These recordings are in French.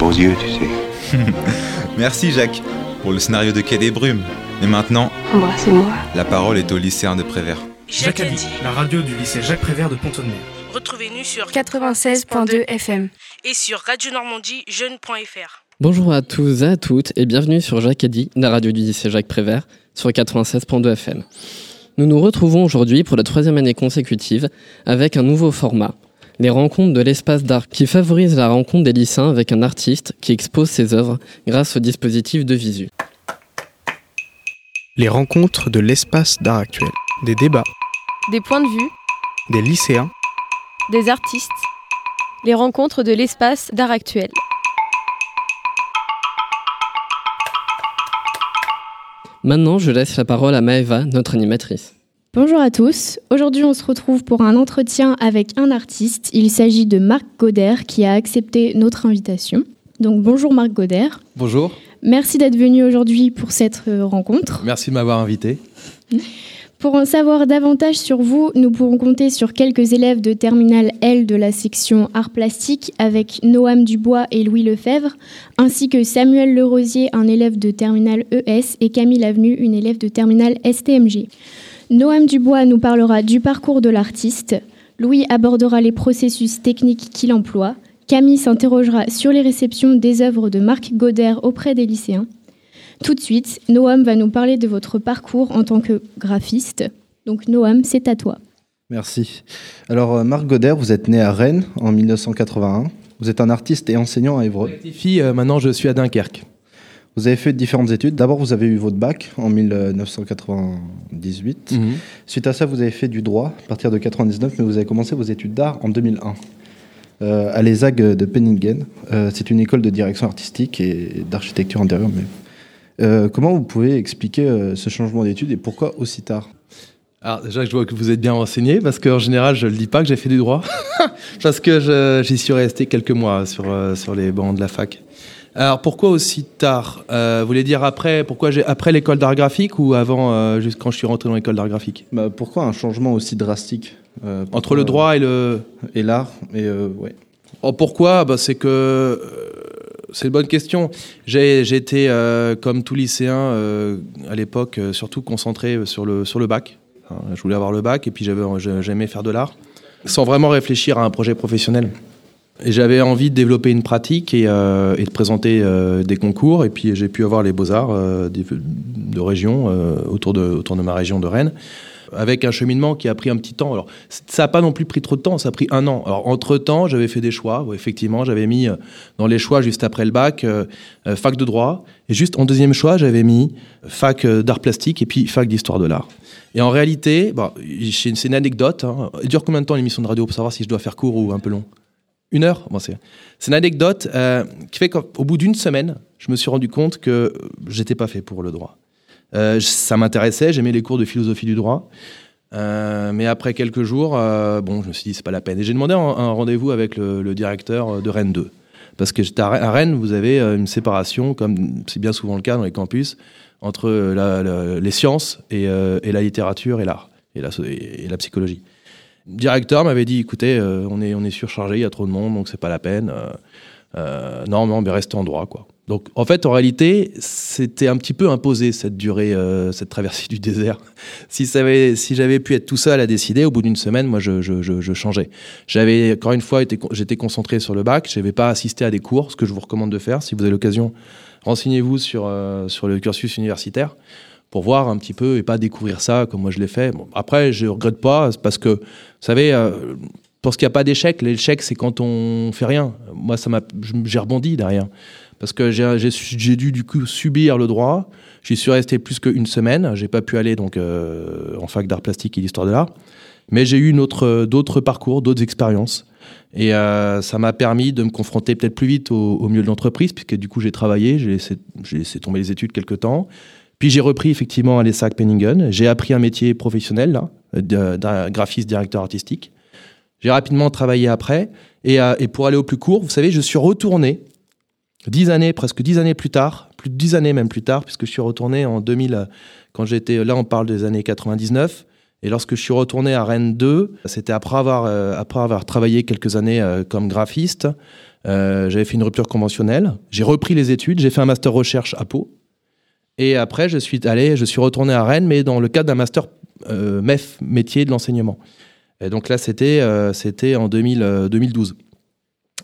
beaux yeux, tu sais. Merci Jacques pour le scénario de Quai des Brumes. Et maintenant, Embrassez-moi. la parole est au lycéen de Prévert. Jacques a dit, la radio du lycée Jacques Prévert de Pont-de-Mer. Retrouvez-nous sur 96.2 FM. et sur Radio Normandie jeune.fr. Bonjour à tous et à toutes et bienvenue sur Jacques Eddy, la radio du lycée Jacques Prévert, sur 96.2 FM. Nous nous retrouvons aujourd'hui pour la troisième année consécutive avec un nouveau format, les rencontres de l'espace d'art, qui favorise la rencontre des lycéens avec un artiste qui expose ses œuvres grâce au dispositif de visu. Les rencontres de l'espace d'art actuel. Des débats, Des points de vue, des lycéens, des artistes. Les rencontres de l'espace d'art actuel. Maintenant, je laisse la parole à Maëva, notre animatrice. Bonjour à tous. Aujourd'hui, on se retrouve pour un entretien avec un artiste. Il s'agit de Marc Goder qui a accepté notre invitation. Donc bonjour Marc Goder. Bonjour, Merci d'être venu aujourd'hui pour cette euh, rencontre. merci de m'avoir invité. Pour en savoir davantage sur vous, nous pourrons compter sur quelques élèves de terminale L de la section art plastique avec Noam Dubois et Louis Lefebvre, ainsi que Samuel Lerosier, un élève de terminale ES, et Camille Avenue, une élève de terminale STMG. Noam Dubois nous parlera du parcours de l'artiste, Louis abordera les processus techniques qu'il emploie, Camille s'interrogera sur les réceptions des œuvres de Marc Goder auprès des lycéens. Tout de suite, Noam va nous parler de votre parcours en tant que graphiste. Donc Noam, c'est à toi. Merci. Alors, euh, Marc Goder, vous êtes né à Rennes en 1981. Vous êtes un artiste et enseignant à Évreux. Euh, maintenant je suis à Dunkerque. Vous avez fait différentes études. D'abord, vous avez eu votre bac en 1998. Mhm. Suite à ça, vous avez fait du droit à partir de 99, mais vous avez commencé vos études d'art en 2001. euh, à l'ESAG de Penningen. Euh, c'est une école de direction artistique et d'architecture intérieure. Mais... Euh, comment vous pouvez expliquer euh, ce changement d'études et pourquoi aussi tard? Alors déjà, je vois que vous êtes bien renseigné parce qu'en général, je ne dis pas que j'ai fait du droit parce que j'y suis resté quelques mois sur, sur les bancs de la fac. Alors pourquoi aussi tard? Euh, Vous voulez dire après Pourquoi j'ai après l'école d'art graphique ou avant, euh, juste quand je suis rentré dans l'école d'art graphique? Bah, Pourquoi un changement aussi drastique euh, Entre le droit et le et l'art et euh, ouais. Oh, pourquoi? Bah, C'est que. euh, c'est une bonne question. J'ai été, euh, comme tout lycéen euh, à l'époque, euh, surtout concentré sur le, sur le bac. Hein, je voulais avoir le bac et puis j'aimais faire de l'art, sans vraiment réfléchir à un projet professionnel. J'avais envie de développer une pratique et, euh, de présenter euh, des concours. Et puis j'ai pu avoir les beaux-arts euh, de région, autour, de, ma région de Rennes avec un cheminement qui a pris un petit temps. Alors, ça n'a pas non plus pris trop de temps, ça a pris un an. Alors, entre-temps, j'avais fait des choix. effectivement, j'avais mis dans les choix, juste après le bac, fac de droit. Et juste en deuxième choix, j'avais mis fac d'art plastique et puis fac d'histoire de l'art. Et en réalité, c'est une anecdote. Hein. Dure combien de temps l'émission de radio pour savoir si je dois faire court ou un peu long? Une heure bon, C'est une anecdote euh, qui fait qu'au bout d'une semaine, je me suis rendu compte que j'étais pas fait pour le droit. Euh, ça m'intéressait, j'aimais les cours de philosophie du droit. Euh, mais après quelques jours, bon, je me suis dit, c'est pas la peine. Et j'ai demandé un, rendez-vous avec le, directeur de Rennes 2. Parce que à Rennes- vous avez une séparation, comme c'est bien souvent le cas dans les campus, entre les sciences et, la littérature et l'art, et la psychologie. Directeur m'avait dit, écoutez, euh, on, est, surchargé, il y a trop de monde, donc c'est pas la peine. Euh, euh, non, non, mais restez en droit, quoi. Donc, en fait, en réalité, c'était un petit peu imposé cette durée, euh, cette traversée du désert. Si, j'avais pu être tout seul à décider, au bout d'une semaine, moi, je, changeais. J'avais, encore une fois, j'étais concentré sur le bac. Je n'avais pas assisté à des cours, ce que je vous recommande de faire. Si vous avez l'occasion, renseignez-vous sur le cursus universitaire pour voir un petit peu et pas découvrir ça comme moi je l'ai fait. Après, je regrette pas parce que, vous savez, euh, pour ce qu'il n'y a pas d'échec, l'échec, c'est quand on fait rien. Moi, ça m'a, j'ai rebondi derrière. Parce que j'ai, dû du coup subir le droit. J'y suis resté plus qu'une semaine. J'ai pas pu aller donc euh, en fac d'art plastique et d'histoire de l'art. Mais j'ai eu d'autres parcours, d'autres expériences. Et euh, ça m'a permis de me confronter peut-être plus vite au, au milieu de l'entreprise, puisque du coup j'ai travaillé, j'ai laissé, laissé tomber les études quelque temps. Puis j'ai repris effectivement à l'ESSAC Penningen. J'ai appris un métier professionnel, là, de- d'un graphiste directeur artistique. J'ai rapidement travaillé après. Et, euh, et pour aller au plus court, vous savez, je suis retourné dix années, presque dix années plus tard, plus de dix années même plus tard, puisque je suis retourné en 2000, euh, quand j'étais, là on parle des années 99, Et lorsque je suis retourné à Rennes 2, c'était après avoir, euh, après avoir travaillé quelques années comme graphiste. J'avais fait une rupture conventionnelle. J'ai repris les études. J'ai fait un master recherche à Pau. Et après, je suis allé, je suis retourné à Rennes, mais dans le cadre d'un master MEF, métier de l'enseignement. Et donc là, c'était c'était en 2000, 2012.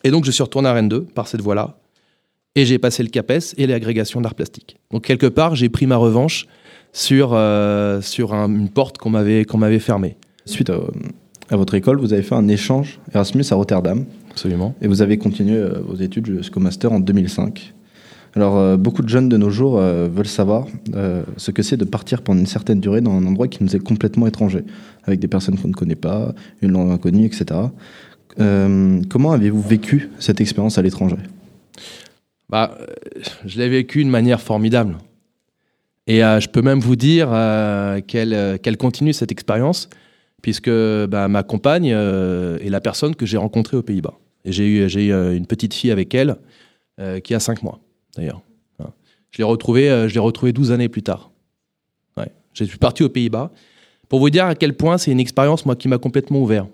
Et donc, je suis retourné à Rennes 2 par cette voie-là. Et j'ai passé le CAPES et l'agrégation d'art plastique. Donc, quelque part, j'ai pris ma revanche sur, euh, sur une porte qu'on m'avait, qu'on m'avait fermée. Suite à, votre école, vous avez fait un échange Erasmus à Rotterdam. Absolument. Et vous avez continué euh, vos études jusqu'au master en 2005. Alors, euh, beaucoup de jeunes de nos jours veulent savoir ce que c'est de partir pendant une certaine durée dans un endroit qui nous est complètement étranger, avec des personnes qu'on ne connaît pas, une langue inconnue, etc. comment avez-vous vécu cette expérience à l'étranger? Bah, Je l'ai vécu de manière formidable. Et euh, je peux même vous dire euh, euh, qu'elle continue cette expérience, puisque bah, ma compagne est la personne que j'ai rencontrée aux Pays-Bas. J'ai eu, eu une petite fille avec elle qui a 5 mois, d'ailleurs. Je l'ai retrouvée, je retrouvée 12 années plus tard. Ouais. Je suis parti aux Pays-Bas pour vous dire à quel point c'est une expérience moi qui m'a complètement ouvert.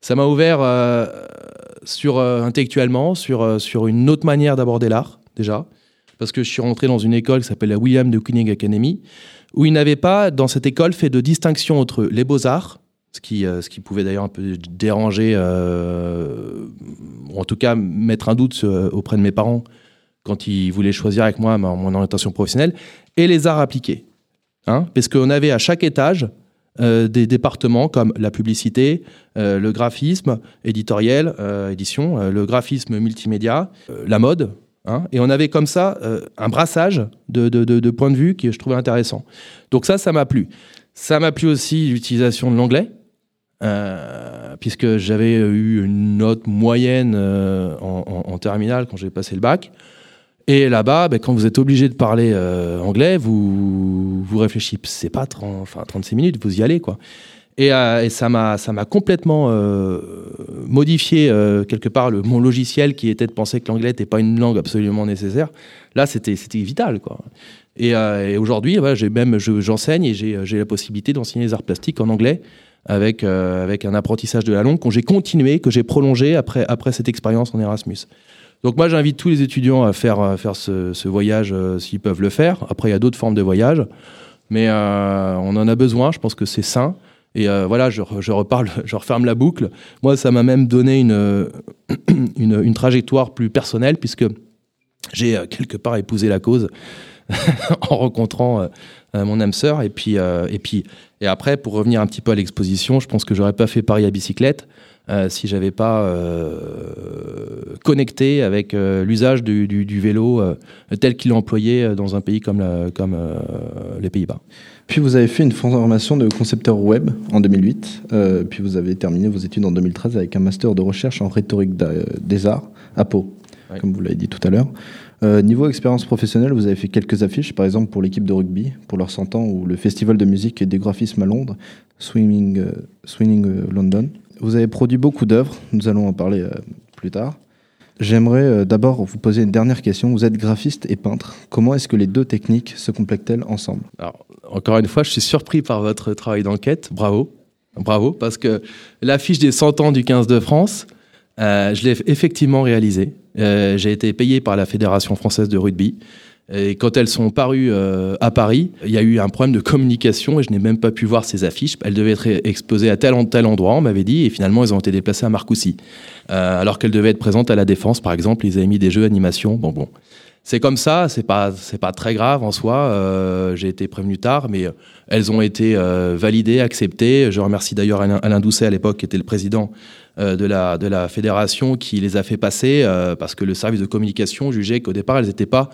Ça m'a ouvert sur intellectuellement, sur sur une autre manière d'aborder l'art déjà parce que je suis rentré dans une école qui s'appelle la William de Kooning Academy, où ils n'avaient pas, dans cette école, fait de distinction entre les beaux-arts, ce qui, euh, ce qui pouvait d'ailleurs un peu déranger, euh, ou en tout cas mettre un doute euh, auprès de mes parents quand ils voulaient choisir avec moi mon orientation professionnelle, et les arts appliqués. Hein parce qu'on avait à chaque étage des départements comme la publicité, le graphisme éditorial, édition, le graphisme multimédia, la mode, Hein, et on avait comme ça euh, un brassage de, de, points de vue qui je trouvais intéressant. Donc ça, ça m'a plu. Ça m'a plu aussi l'utilisation de l'anglais, euh, puisque j'avais eu une note moyenne euh, en, terminale quand j'ai passé le bac. Et là-bas, ben, quand vous êtes obligé de parler anglais, vous, vous réfléchissez, pas 30, enfin, 36 minutes, vous y allez. quoi. Et, et ça m'a complètement euh, modifié euh, quelque part le, mon logiciel qui était de penser que l'anglais n'était pas une langue absolument nécessaire. Là, c'était vital quoi. Et, euh, et aujourd'hui, j'ai même j'enseigne et j'ai la possibilité d'enseigner les arts plastiques en anglais avec avec un apprentissage de la langue que j'ai continué, que j'ai prolongé après après cette expérience en Erasmus. Donc moi, j'invite tous les étudiants à faire faire ce, voyage s'ils peuvent le faire. Après, il y a d'autres formes de voyage, mais on en a besoin. Je pense que c'est sain. Et euh, voilà, je, reparle, je referme la boucle. Moi, ça m'a même donné une, une, trajectoire plus personnelle, puisque j'ai euh, quelque part épousé la cause en rencontrant euh, mon âme sœur. Et puis, et puis, et après, pour revenir un petit peu à l'exposition, je pense que j'aurais pas fait Paris à bicyclette si j'avais pas connecté avec l'usage du, du, vélo tel qu'il est employé dans un pays comme, la, comme les Pays-Bas. Puis vous avez fait une formation de concepteur web en 2008. Euh, puis vous avez terminé vos études en 2013 avec un master de recherche en rhétorique des arts à Pau, comme vous l'avez dit tout à l'heure. Euh, niveau expérience professionnelle, vous avez fait quelques affiches, par exemple pour l'équipe de rugby, pour leur 100 ans, ou le festival de musique et des graphismes à Londres, Swimming, euh, Swinging London. Vous avez produit beaucoup d'œuvres, nous allons en parler plus tard. J'aimerais d'abord vous poser une dernière question. Vous êtes graphiste et peintre. Comment est-ce que les deux techniques se complètent-elles ensemble? Encore une fois, je suis surpris par votre travail d'enquête. Bravo. Bravo, parce que l'affiche des 100 ans du 15 de France, euh, je l'ai effectivement réalisée. Euh, j'ai été payé par la Fédération française de rugby. Et quand elles sont parues euh, à Paris, il y a eu un problème de communication et je n'ai même pas pu voir ces affiches. Elles devaient être exposées à tel endroit, on m'avait dit, et finalement elles ont été déplacées à Marcoussis. alors qu'elles devaient être présentes à la Défense, par exemple, ils avaient mis des jeux animation. Bon, bon c'est comme ça, c'est pas c'est pas très grave en soi. Euh, j'ai été prévenu tard, mais euh, elles ont été euh, validées, acceptées. Je remercie d'ailleurs Alain, Doucet à l'époque, qui était le président de la de la fédération, qui les a fait passer parce que le service de communication jugeait qu'au départ elles n'étaient pas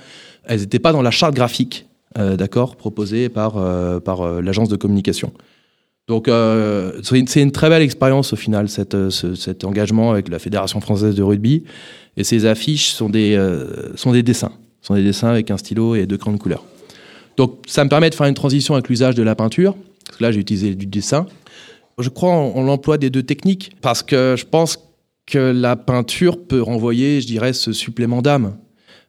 elles étaient pas dans la charte graphique, d'accord, proposée par par l'agence de communication. Donc c'est une, très belle expérience au final, cette, cet engagement avec la Fédération française de rugby. Et ces affiches sont des, sont des dessins. Ce sont des dessins avec un stylo et deux crayons de couleur. Donc ça me permet de faire une transition avec l'usage de la peinture, là j'ai utilisé du dessin. Je crois en, l'emploi des deux techniques, parce que je pense que la peinture peut renvoyer, je dirais, ce supplément d'âme,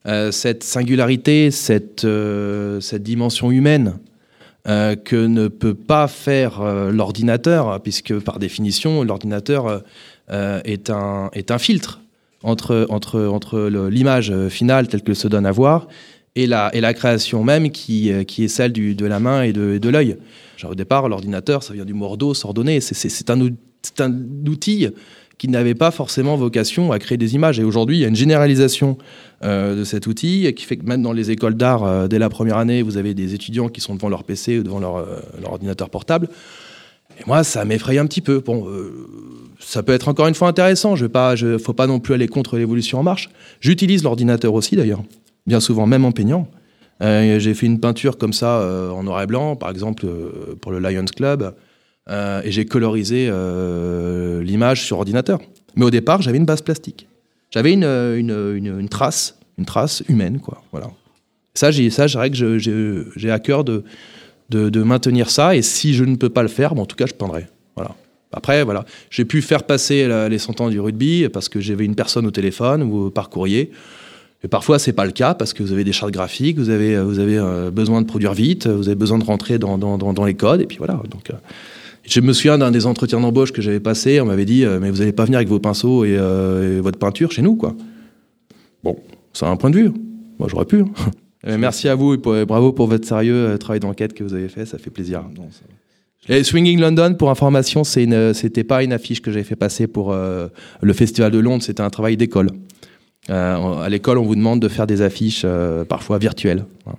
euh, cette singularité, cette, euh, cette dimension humaine euh, que ne peut pas faire l'ordinateur, puisque par définition, l'ordinateur est, un, est un filtre entre, entre, entre l'image finale telle que se donne à voir et la, et la création même qui, qui est celle du, de la main et de, de l'œil. Au départ, l'ordinateur, ça vient du mordo, s'ordonner. C'est un, un outil qui n'avait pas forcément vocation à créer des images. Et aujourd'hui, il y a une généralisation euh, de cet outil qui fait que même dans les écoles d'art, euh, dès la première année, vous avez des étudiants qui sont devant leur PC ou devant leur, euh, leur ordinateur portable. Et moi, ça m'effraie un petit peu. Bon, ça peut être encore une fois intéressant. Je je, faut pas non plus aller contre l'évolution en marche. J'utilise l'ordinateur aussi, d'ailleurs, bien souvent, même en peignant. J'ai fait une peinture comme ça en noir et blanc, par exemple pour le Lions Club. Euh, et j'ai colorisé euh, l'image sur ordinateur. Mais au départ, j'avais une base plastique. J'avais une, une, trace, une trace humaine, quoi. Voilà. Ça, j'ai, ça, que j'ai à cœur de, de, maintenir ça. Et si je ne peux pas le faire, bon, en tout cas, je peindrai. Voilà. Après, voilà, j'ai pu faire passer les 100 ans du rugby parce que j'avais une personne au téléphone ou par courrier. Et parfois, c'est pas le cas parce que vous avez des chartes graphiques, vous avez, vous avez euh, besoin de produire vite, vous avez besoin de rentrer dans, dans, dans, les codes, et puis voilà. Donc, je me souviens d'un des entretiens d'embauche que j'avais passé, on m'avait dit, euh, mais vous n'allez pas venir avec vos pinceaux euh, et, votre peinture chez nous, quoi. Bon, c'est un point de vue. Moi, j'aurais pu. Euh, merci à vous et, bravo pour votre sérieux travail d'enquête que vous avez fait, ça fait plaisir. Swinging London, pour information, c'était pas une affiche que j'avais fait passer pour le Festival de Londres, c'était un travail d'école. à l'école, on vous demande de faire des affiches parfois virtuelles. Hein.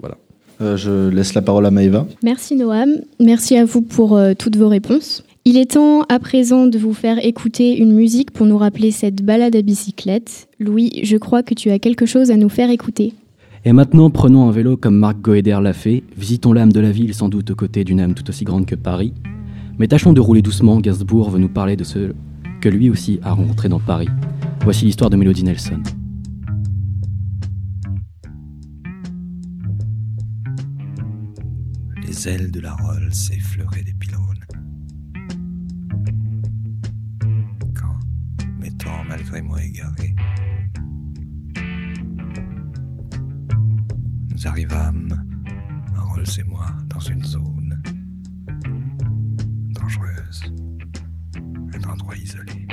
voilà. Euh, je laisse la parole à Maëva. Merci Noam, merci à vous pour euh, toutes vos réponses. Il est temps à présent de vous faire écouter une musique pour nous rappeler cette balade à bicyclette. Louis, je crois que tu as quelque chose à nous faire écouter. Et maintenant, prenons un vélo comme Marc Goeder l'a fait, visitons l'âme de la ville sans doute aux côtés d'une âme tout aussi grande que Paris. Mais tâchons de rouler doucement, Gainsbourg veut nous parler de ce que lui aussi a rencontré dans Paris. Voici l'histoire de Melody Nelson. les ailes de la Rolls effleuraient des pylônes. Quand, m'étant malgré moi égaré, nous arrivâmes, Rolls et moi, dans une zone dangereuse, un endroit isolé.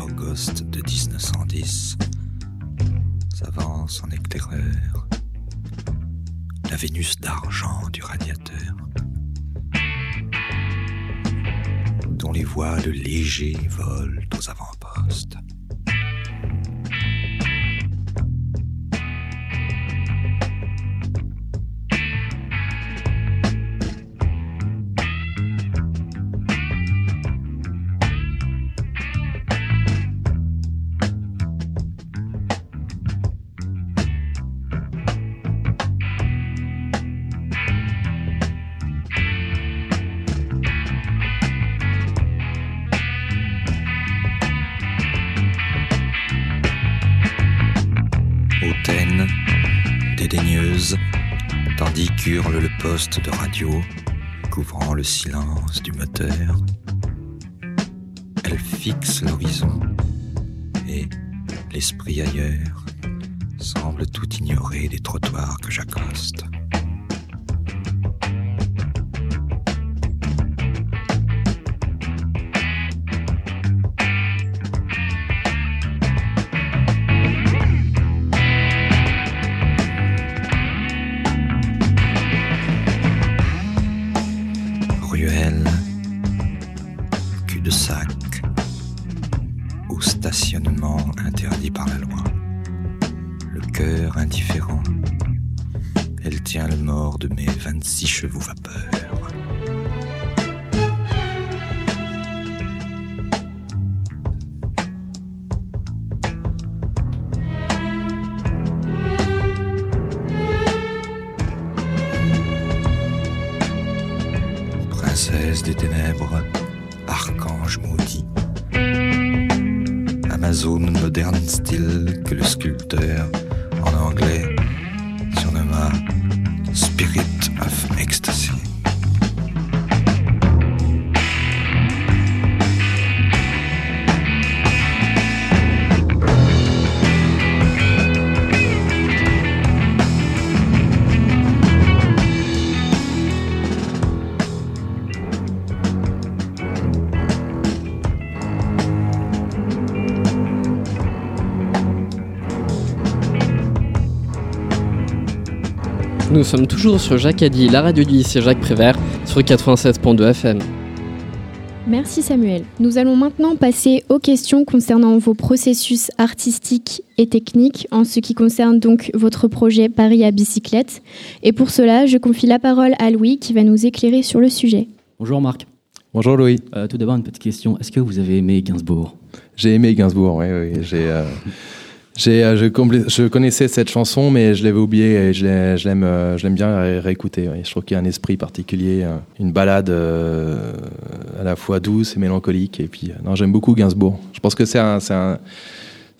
Silver Ghost de 1910 s'avance en éclaireur la Vénus d'argent du radiateur, dont les voiles légers volent aux avant-postes. Poste de radio, couvrant le silence du moteur. Elle fixe l'horizon et, l'esprit ailleurs, semble tout ignorer des trottoirs que j'accoste. Des ténèbres, archange maudit. Amazone moderne style que le sculpteur, en anglais, Nous sommes toujours sur Jacques Addy, la radio du lycée Jacques Prévert, sur 96.2 FM. Merci Samuel. Nous allons maintenant passer aux questions concernant vos processus artistiques et techniques en ce qui concerne donc votre projet Paris à bicyclette. Et pour cela, je confie la parole à Louis qui va nous éclairer sur le sujet. Bonjour Marc. Bonjour Louis. Euh, tout d'abord, une petite question. Est-ce que vous avez aimé Gainsbourg? J'ai aimé Gainsbourg, oui. oui. J'ai, euh, je, compl- je connaissais cette chanson, mais je l'avais oubliée et je, euh, l'aime bien ré- réécouter. Je trouve qu'il y a un esprit particulier, euh, une balade euh, à la fois douce et mélancolique. Et puis, euh, non, j'aime beaucoup Gainsbourg. Je pense que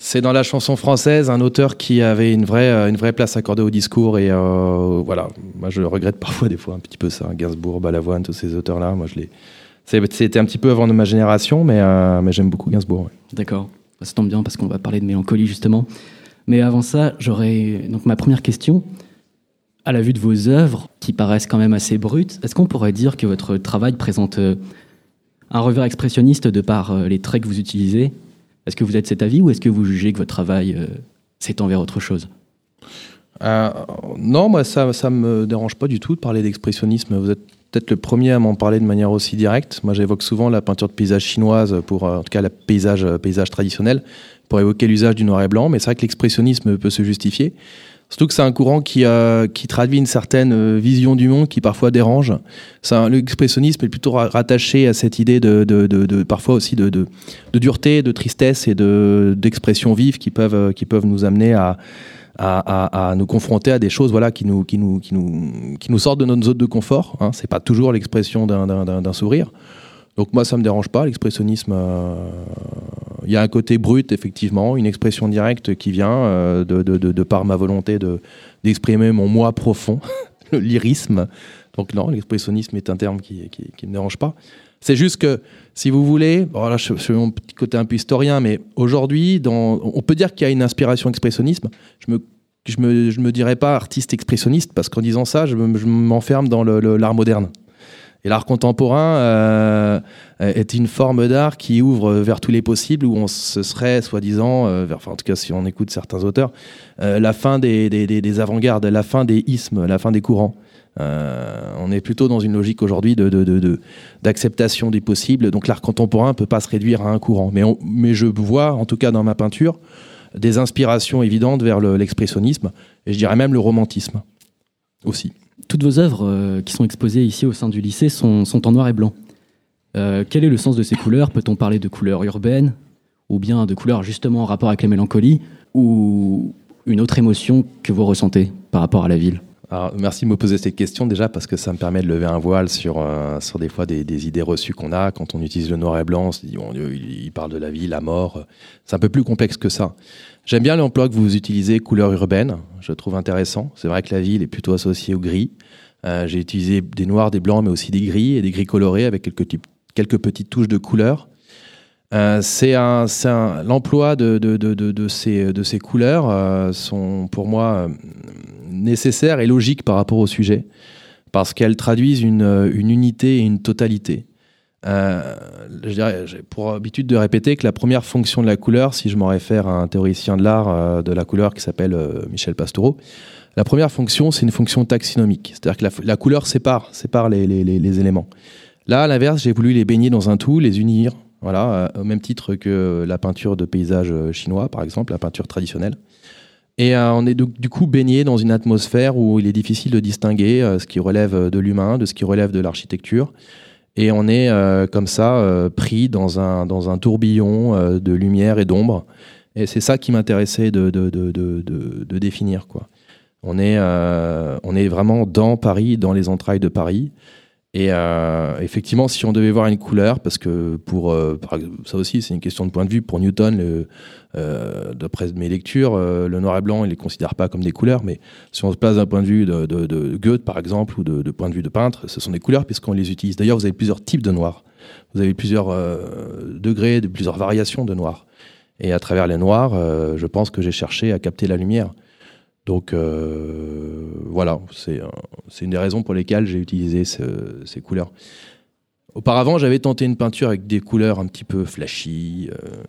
c'est dans la chanson française un auteur qui avait une vraie, euh, place accordée au discours et euh, voilà. Moi, je regrette parfois des fois un petit peu ça. Gainsbourg, Balavoine, tous ces auteurs-là. Moi, je les, c'était un petit peu avant de ma génération, mais, euh, j'aime beaucoup Gainsbourg. D'accord. Ça tombe bien parce qu'on va parler de mélancolie justement. Mais avant ça, j'aurais donc ma première question. À la vue de vos œuvres, qui paraissent quand même assez brutes, est-ce qu'on pourrait dire que votre travail présente euh, un revers expressionniste de par euh, les traits que vous utilisez? Est-ce que vous êtes cet avis ou est-ce que vous jugez que votre travail euh, s'étend vers autre chose? Non, moi, ça ça me dérange pas du tout de parler d'expressionnisme. Vous êtes peut-être le premier à m'en parler de manière aussi directe. Moi, j'évoque souvent la peinture de paysage chinoise, pour, euh, en tout cas, le paysage, euh, paysage traditionnel, pour évoquer l'usage du noir et blanc. Mais c'est vrai que l'expressionnisme peut se justifier. Surtout que c'est un courant qui, euh, qui traduit une certaine euh, vision du monde qui parfois dérange. L'expressionnisme est plutôt ra- rattaché à cette idée de, de, de- de- parfois aussi de, de, dureté, de tristesse et de d'expressions vives qui peuvent, qui peuvent nous amener à, à, nous confronter à des choses voilà, qui, nous, qui, nous, qui, nous, qui nous sortent de notre zone de confort. Hein. C'est pas toujours l'expression d'un- sourire. Donc moi, ça me dérange pas. L'expressionnisme, euh, il y a un côté brut, effectivement, une expression directe qui vient euh, de, de, de, par ma volonté de- d'exprimer mon moi profond, le lyrisme. Donc non, l'expressionnisme est un terme qui ne me dérange pas. C'est juste que, si vous voulez, bon, là, je, fais mon petit côté un peu historien, mais aujourd'hui, on peut dire qu'il y a une inspiration expressionnisme. Je me je me, je me dirais pas artiste expressionniste parce qu'en disant ça, je, me- je m'enferme dans l'art moderne. Et l'art contemporain euh, est une forme d'art qui ouvre vers tous les possibles, où on se serait, soi-disant, euh, enfin, en tout cas si on écoute certains auteurs, euh, la fin des- des avant-gardes, la fin des ismes, la fin des courants. Euh, on est plutôt dans une logique aujourd'hui de, de- de- d'acceptation des possibles. Donc l'art contemporain ne peut pas se réduire à un courant. Mais, je vois, en tout cas dans ma peinture, des inspirations évidentes vers le- l'expressionnisme, et je dirais même le romantisme aussi. Toutes vos œuvres euh, qui sont exposées ici au sein du lycée sont, sont en noir et blanc. Euh, quel est le sens de ces couleurs? Peut-on parler de couleurs urbaines ou bien de couleurs justement en rapport avec la mélancolie ou une autre émotion que vous ressentez par rapport à la ville? Alors, merci de me poser cette question déjà parce que ça me permet de lever un voile sur, euh, sur des fois des, idées reçues qu'on a quand on utilise le noir et blanc. On se dit, Dieu, il, parle de la vie, la mort. C'est un peu plus complexe que ça. J'aime bien l'emploi que vous utilisez, couleur urbaine. Je trouve intéressant. C'est vrai que la ville est plutôt associée au gris. Euh, J'ai utilisé des noirs, des blancs, mais aussi des gris et des gris colorés avec quelques, quelques petites touches de couleur. Euh, c'est un, un- l'emploi de, ces, couleurs euh, sont pour moi euh, nécessaires et logiques par rapport au sujet parce qu'elles traduisent une, unité et une totalité. J'ai pour habitude de répéter que la première fonction de la couleur, si je m'en réfère à un théoricien de l'art de la couleur qui s'appelle Michel Pastoureau, la première fonction, c'est une fonction taxinomique. C'est-à-dire que la, couleur sépare, sépare les- les éléments. Là, à l'inverse, j'ai voulu les baigner dans un tout, les unir, voilà, euh, au même titre que la peinture de paysage euh, chinois, par exemple, la peinture traditionnelle. Et euh, on est du, coup baigné dans une atmosphère où il est difficile de distinguer ce qui relève de l'humain, de ce qui relève de l'architecture. Et on est comme ça pris dans un, dans un tourbillon de lumière et d'ombre. Et c'est ça qui m'intéressait de, de, de, de, définir. Quoi. On, est, on est vraiment dans Paris, dans les entrailles de Paris. Et euh, effectivement, si on devait voir une couleur, parce que pour euh, ça aussi c'est une question de point de vue, pour Newton, euh, d'après mes lectures, le noir et blanc, il les considère pas comme des couleurs, mais si on se place d'un point de vue de, Goethe, par exemple, ou de, de point de vue de peintre, ce sont des couleurs puisqu'on les utilise. D'ailleurs, vous avez plusieurs types de noir. Vous avez plusieurs degrés, de, plusieurs variations de noir. Et à travers les noirs, je pense que j'ai cherché à capter la lumière. Donc euh, voilà, c'est une des raisons pour lesquelles j'ai utilisé ce- ces couleurs. Auparavant, j'avais tenté une peinture avec des couleurs un petit peu flashy, euh,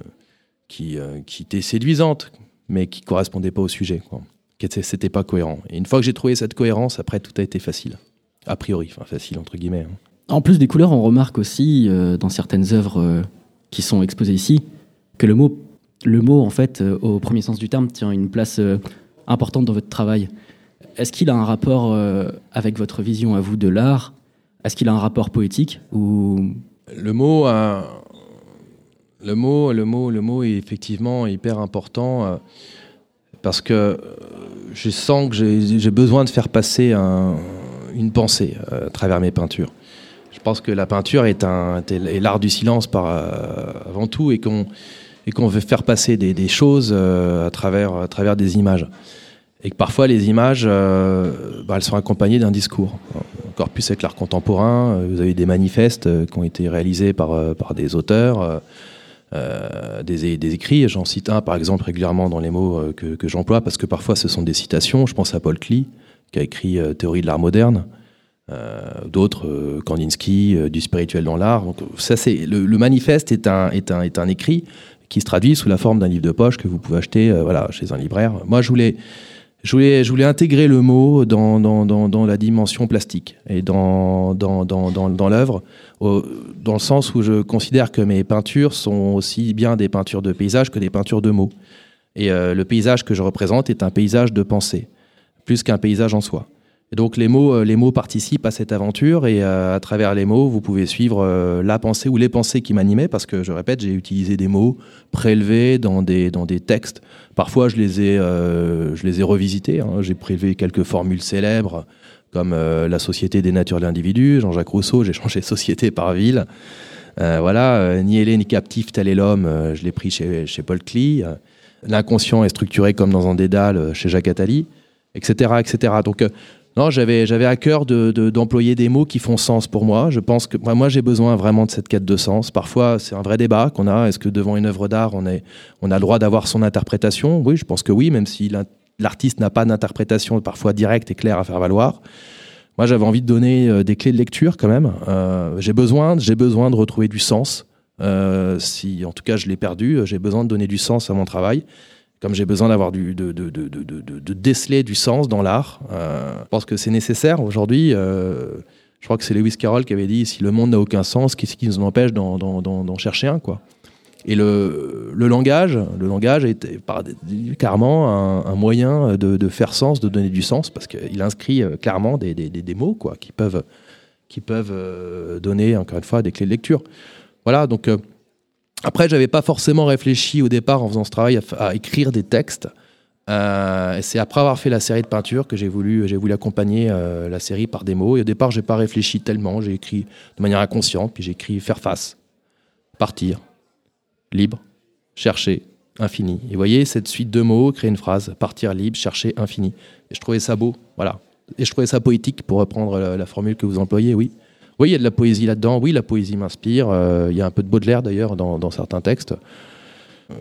qui, euh, qui étaient séduisantes, mais qui correspondaient pas au sujet. quoi. C'était pas cohérent. Et une fois que j'ai trouvé cette cohérence, après tout a été facile. A priori, facile entre guillemets. hein. En plus des couleurs, on remarque aussi dans certaines œuvres qui sont exposées ici que le mot, le mot en fait, au premier sens du terme, tient une place importante dans votre travail. Est-ce qu'il a un rapport euh, avec votre vision à vous de l'art? Est-ce qu'il a un rapport poétique ou Le mot, euh, le mot, le mot, le mot est effectivement hyper important euh, parce que je sens que j'ai besoin de faire passer un- une pensée à travers mes peintures. Je pense que la peinture est, un, l'art du silence par, avant tout et qu'on et qu'on veut faire passer des, choses euh, à, travers, à travers des images. Et que parfois les images, euh, bah, elles sont accompagnées d'un discours. Encore plus avec l'art contemporain, euh, vous avez des manifestes qui ont été réalisés par, par des auteurs, des, des écrits. J'en cite un par exemple régulièrement dans les mots que, que j'emploie parce que parfois ce sont des citations. Je pense à Paul Klee qui a écrit Théorie de l'art moderne. D'autres, Kandinsky, du spirituel dans l'art. Le, le manifeste est un, est, un, est un écrit qui se traduit sous la forme d'un livre de poche que vous pouvez acheter euh, voilà, chez un libraire. Moi, je voulais, je voulais, je voulais intégrer le mot dans, dans, dans, dans la dimension plastique et dans, dans, dans, l'œuvre, dans le sens où je considère que mes peintures sont aussi bien des peintures de paysage que des peintures de mots. Et euh, le paysage que je représente est un paysage de pensée, plus qu'un paysage en soi. Donc les mots, euh, les mots participent à cette aventure et euh, à travers les mots, vous pouvez suivre euh, la pensée ou les pensées qui m'animaient parce que je répète, j'ai utilisé des mots prélevés dans des, dans des textes. Parfois, je les ai, je les ai revisités. hein. J'ai prélevé quelques formules célèbres comme la société des natures de l'individu, Jean-Jacques Rousseau, j'ai changé société par ville. Voilà, ni ailé ni captif, tel est l'homme, je l'ai pris chez, chez Paul Klee. L'inconscient est structuré comme dans un dédale chez Jacques Attali, etc. etc. Donc, non, j'avais, à cœur de, de- d'employer des mots qui font sens pour moi. Je pense que moi, j'ai besoin vraiment de cette quête de sens. Parfois, c'est un vrai débat qu'on a. Est-ce que devant une œuvre d'art, on, a le droit d'avoir son interprétation? Oui, je pense que oui, même si l'artiste n'a pas d'interprétation parfois directe et claire à faire valoir. Moi, j'avais envie de donner euh, des clés de lecture quand même. Euh, j'ai besoin, j'ai besoin de retrouver du sens. Euh, si, en tout cas, je l'ai perdu, j'ai besoin de donner du sens à mon travail. Comme j'ai besoin d'avoir du, de, de, de, de, de- déceler du sens dans l'art, euh, je pense que c'est nécessaire aujourd'hui. euh, je crois que c'est Lewis Carroll qui avait dit si le monde n'a aucun sens, qu'est-ce qui nous empêche d'en, d'en- d'en- chercher un quoi Et le, le langage, le langage est par- clairement un, un moyen de, faire sens, de donner du sens, parce qu'il inscrit euh, clairement des, des, des- des mots quoi, qui peuvent, qui peuvent euh, donner encore une fois des clés de lecture. Voilà, donc euh, après, j'avais pas forcément réfléchi au départ en faisant ce travail à, écrire des textes. Euh, c'est après avoir fait la série de peintures que j'ai voulu, j'ai voulu accompagner euh, la série par des mots. Et au départ, j'ai pas réfléchi tellement. J'ai écrit de manière inconsciente, puis j'ai écrit faire face, partir, libre, chercher, infini. Et vous voyez, cette suite de mots, créer une phrase, partir, libre, chercher, infini. Et je trouvais ça beau, voilà. Et je trouvais ça poétique, pour reprendre la, la formule que vous employez, oui. Oui, il y a de la poésie là-dedans. Oui, la poésie m'inspire. Euh, il y a un peu de Baudelaire d'ailleurs dans, certains textes.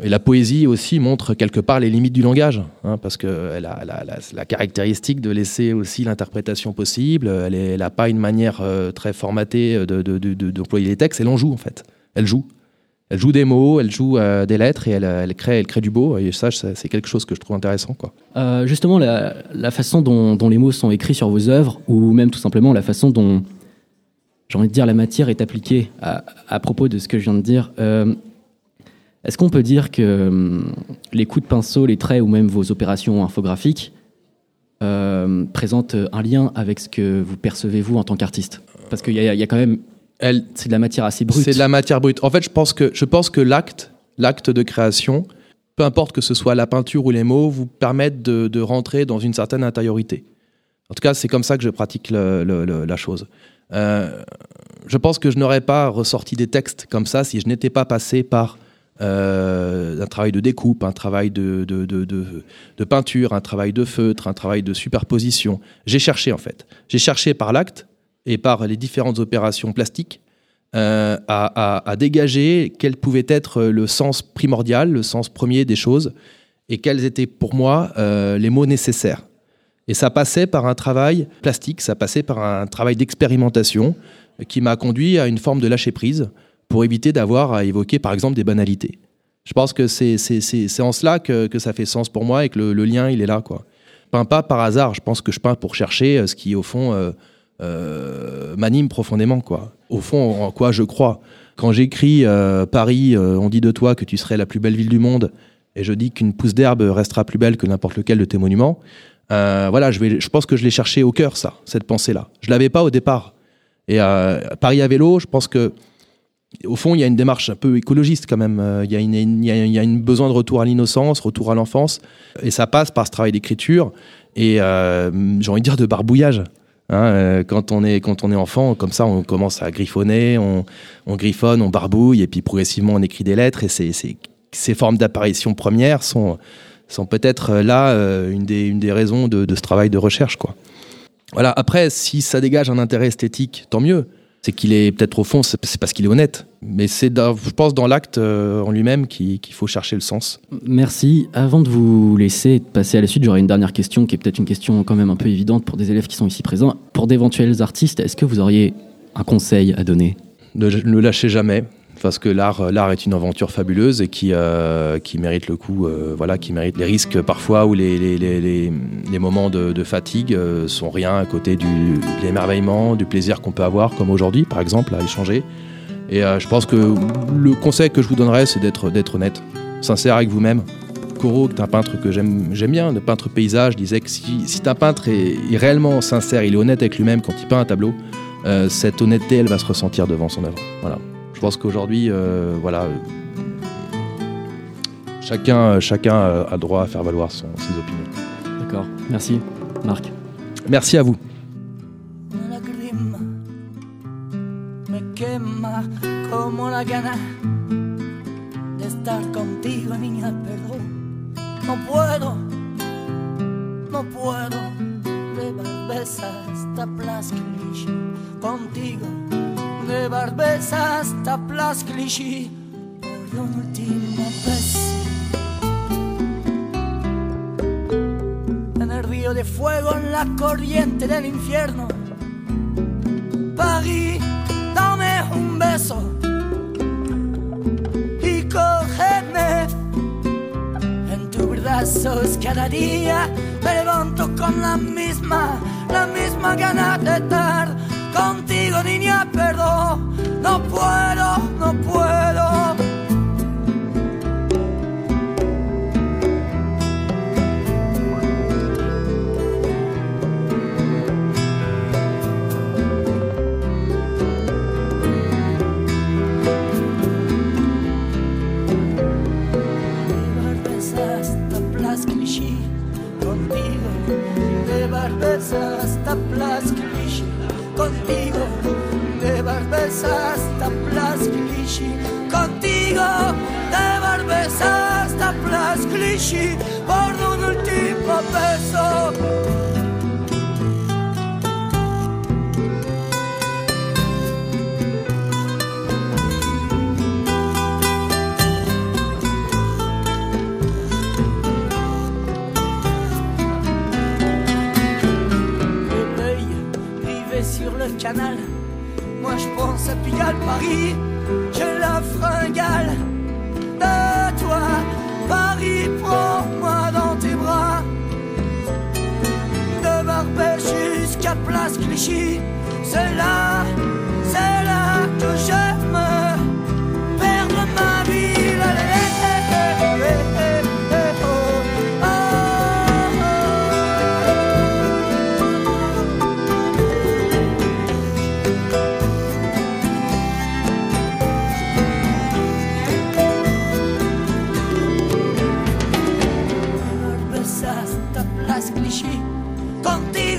Et la poésie aussi montre quelque part les limites du langage, hein, parce qu'elle a, la caractéristique de laisser aussi l'interprétation possible. Elle n'a pas une manière euh, très formatée de- de- d'employer les textes. Elle en joue en fait. Elle joue. Elle joue des mots, elle joue euh, des lettres et elle, crée, elle crée du beau. Et ça, c'est quelque chose que je trouve intéressant, justement, la, façon dont les mots sont écrits sur vos œuvres, ou même tout simplement la façon dont, j'ai envie de dire, la matière est appliquée à, à propos de ce que je viens de dire. euh, Est-ce qu'on peut dire que hum, les coups de pinceau, les traits ou même vos opérations infographiques euh, présentent un lien avec ce que vous percevez vous en tant qu'artiste? Parce qu'il y, y a quand même. C'est de la matière assez brute. C'est de la matière brute. En fait, je pense que, je pense que l'acte, l'acte de création, peu importe que ce soit la peinture ou les mots, vous permettent de, de rentrer dans une certaine intériorité. En tout cas, c'est comme ça que je pratique le- le- le- la chose. Euh, je pense que je n'aurais pas ressorti des textes comme ça si je n'étais pas passé par euh, un travail de découpe, un travail de, peinture, un travail de feutre, un travail de superposition. J'ai cherché en fait. J'ai cherché par l'acte et par les différentes opérations plastiques euh, à, dégager quel pouvait être le sens primordial, le sens premier des choses, et quels étaient pour moi les mots nécessaires. Et ça passait par un travail plastique, ça passait par un travail d'expérimentation qui m'a conduit à une forme de lâcher prise pour éviter d'avoir à évoquer par exemple des banalités. Je pense que c'est en cela que, ça fait sens pour moi et que le, lien il est là. Quoi. Je peins pas par hasard, je pense que je peins pour chercher euh, ce qui au fond euh, euh, m'anime profondément. Quoi. Au fond, en quoi je crois. Quand j'écris Paris, on dit de toi que tu serais la plus belle ville du monde, et je dis qu'une pousse d'herbe restera plus belle que n'importe lequel de tes monuments, euh, voilà, je, pense que je l'ai cherché au cœur, ça, cette pensée-là. Je l'avais pas au départ. Et euh, Paris à vélo, je pense que au fond, il y a une démarche un peu écologiste quand même. Euh, Il y a, une, besoin de retour à l'innocence, retour à l'enfance. Et ça passe par ce travail d'écriture et, euh, j'ai envie de dire, de barbouillage. Hein, quand, on est, quand on est enfant, comme ça, on commence à griffonner, on, on griffonne, on barbouille, et puis progressivement, on écrit des lettres. Et c'est- c'est- ces formes d'apparition premières sont, sont peut-être euh, là euh, une, des, une des raisons de, de ce travail de recherche. Quoi. Voilà. Après, si ça dégage un intérêt esthétique, tant mieux. C'est qu'il est peut-être au fond, c'est parce qu'il est honnête. Mais c'est, je pense, dans l'acte euh, en lui-même qu'il faut chercher le sens. Merci. Avant de vous laisser passer à la suite, j'aurais une dernière question qui est peut-être une question quand même un peu évidente pour des élèves qui sont ici présents. Pour d'éventuels artistes, est-ce que vous auriez un conseil à donner? Ne ne le lâchez jamais. Parce que l'art, l'art est une aventure fabuleuse et qui, euh, qui mérite le coup, euh, voilà, qui mérite les risques parfois ou les, les, les, les- moments de, fatigue euh, sont rien à côté du, de l'émerveillement, du plaisir qu'on peut avoir, comme aujourd'hui par exemple, à échanger. Et euh, je pense que le conseil que je vous donnerais, c'est d'être, d'être honnête, sincère avec vous-même. Corot, qui est un peintre que j'aime, j'aime bien, le peintre paysage, disait que si, si un peintre est, est réellement sincère, il est honnête avec lui-même quand il peint un tableau, euh, cette honnêteté, elle va se ressentir devant son œuvre. Voilà. Je pense qu'aujourd'hui, euh, voilà, chacun, chacun euh, a droit à faire valoir son- ses opinions. D'accord. Merci. Marc. Merci à vous. La grima me quema como la gana de estar contigo, niña, perdón. No puedo, no puedo de barbeza hasta Place Clichy. Contigo, de barbeza hasta Place Clichy. Por última vez. En el río de fuego, en la corriente del infierno. París, dame un beso y cógeme en tus brazos cada día. Me levanto con la misma, la misma gana de estar contigo, niña, perdón. No puedo, no puedo.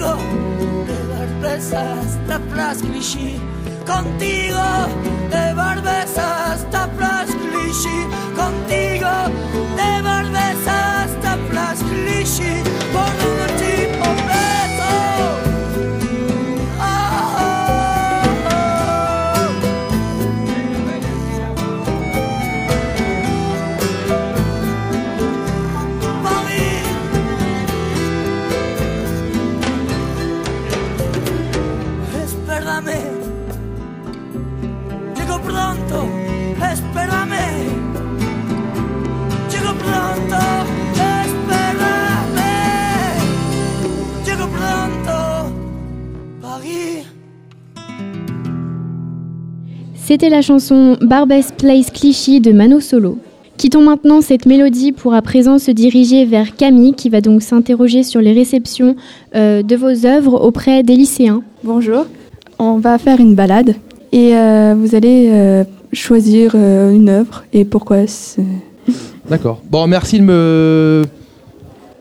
contigo te barbes hasta plas clichy contigo De barbes hasta plas clichy contigo De barbes hasta plas clichy por un C'était la chanson Barbès Place Clichy de Mano Solo. Quittons maintenant cette mélodie pour à présent se diriger vers Camille qui va donc s'interroger sur les réceptions euh, de vos œuvres auprès des lycéens. Bonjour, on va faire une balade et euh, vous allez euh, choisir euh, une œuvre et pourquoi. c'est- D'accord. Bon, merci de me,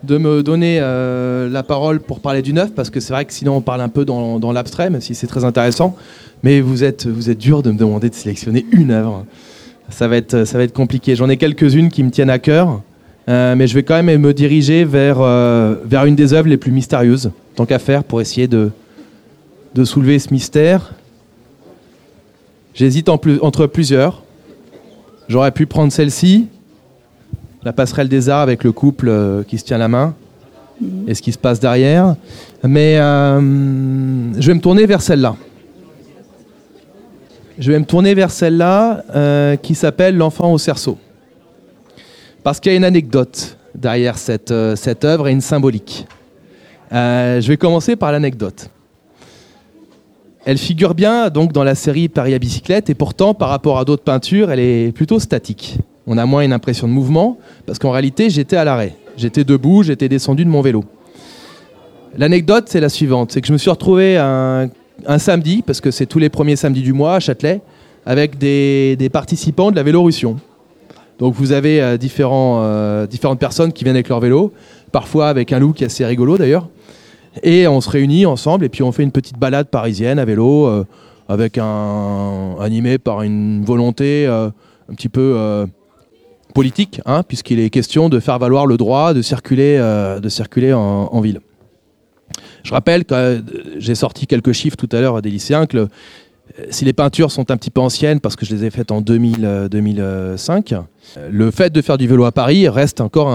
de me donner euh, la parole pour parler du neuf, parce que c'est vrai que sinon on parle un peu dans, dans l'abstrait, même si c'est très intéressant. Mais vous êtes, vous êtes dur de me demander de sélectionner une œuvre. Ça va être, ça va être compliqué. J'en ai quelques-unes qui me tiennent à cœur, euh, mais je vais quand même me diriger vers, euh, vers une des œuvres les plus mystérieuses, tant qu'à faire, pour essayer de, de soulever ce mystère. J'hésite en plus- entre plusieurs. J'aurais pu prendre celle-ci, la passerelle des arts avec le couple euh, qui se tient la main et ce qui se passe derrière. Mais je vais me tourner vers celle-là. Je vais me tourner vers celle-là euh, qui s'appelle L'enfant au cerceau. Parce qu'il y a une anecdote derrière cette, euh, cette œuvre et une symbolique. Euh, je vais commencer par l'anecdote. Elle figure bien donc dans la série Paris à bicyclette et pourtant par rapport à d'autres peintures, elle est plutôt statique. On a moins une impression de mouvement parce qu'en réalité, j'étais à l'arrêt. J'étais debout, j'étais descendu de mon vélo. L'anecdote, c'est la suivante, c'est que je me suis retrouvé un, un samedi, parce que c'est tous les premiers samedis du mois à Châtelet, avec des, participants de la Vélorussion. Donc vous avez euh, euh, différentes personnes qui viennent avec leur vélo, parfois avec un look assez rigolo d'ailleurs. Et on se réunit ensemble et puis on fait une petite balade parisienne à vélo, euh, avec un animé par une volonté un petit peu politique, hein, puisqu'il est question de faire valoir le droit de circuler, en ville. Je rappelle que euh, j'ai sorti quelques chiffres tout à l'heure à des lycéens que euh, si les peintures sont un petit peu anciennes parce que je les ai faites en 2000, euh, 2005, euh, le fait de faire du vélo à Paris reste encore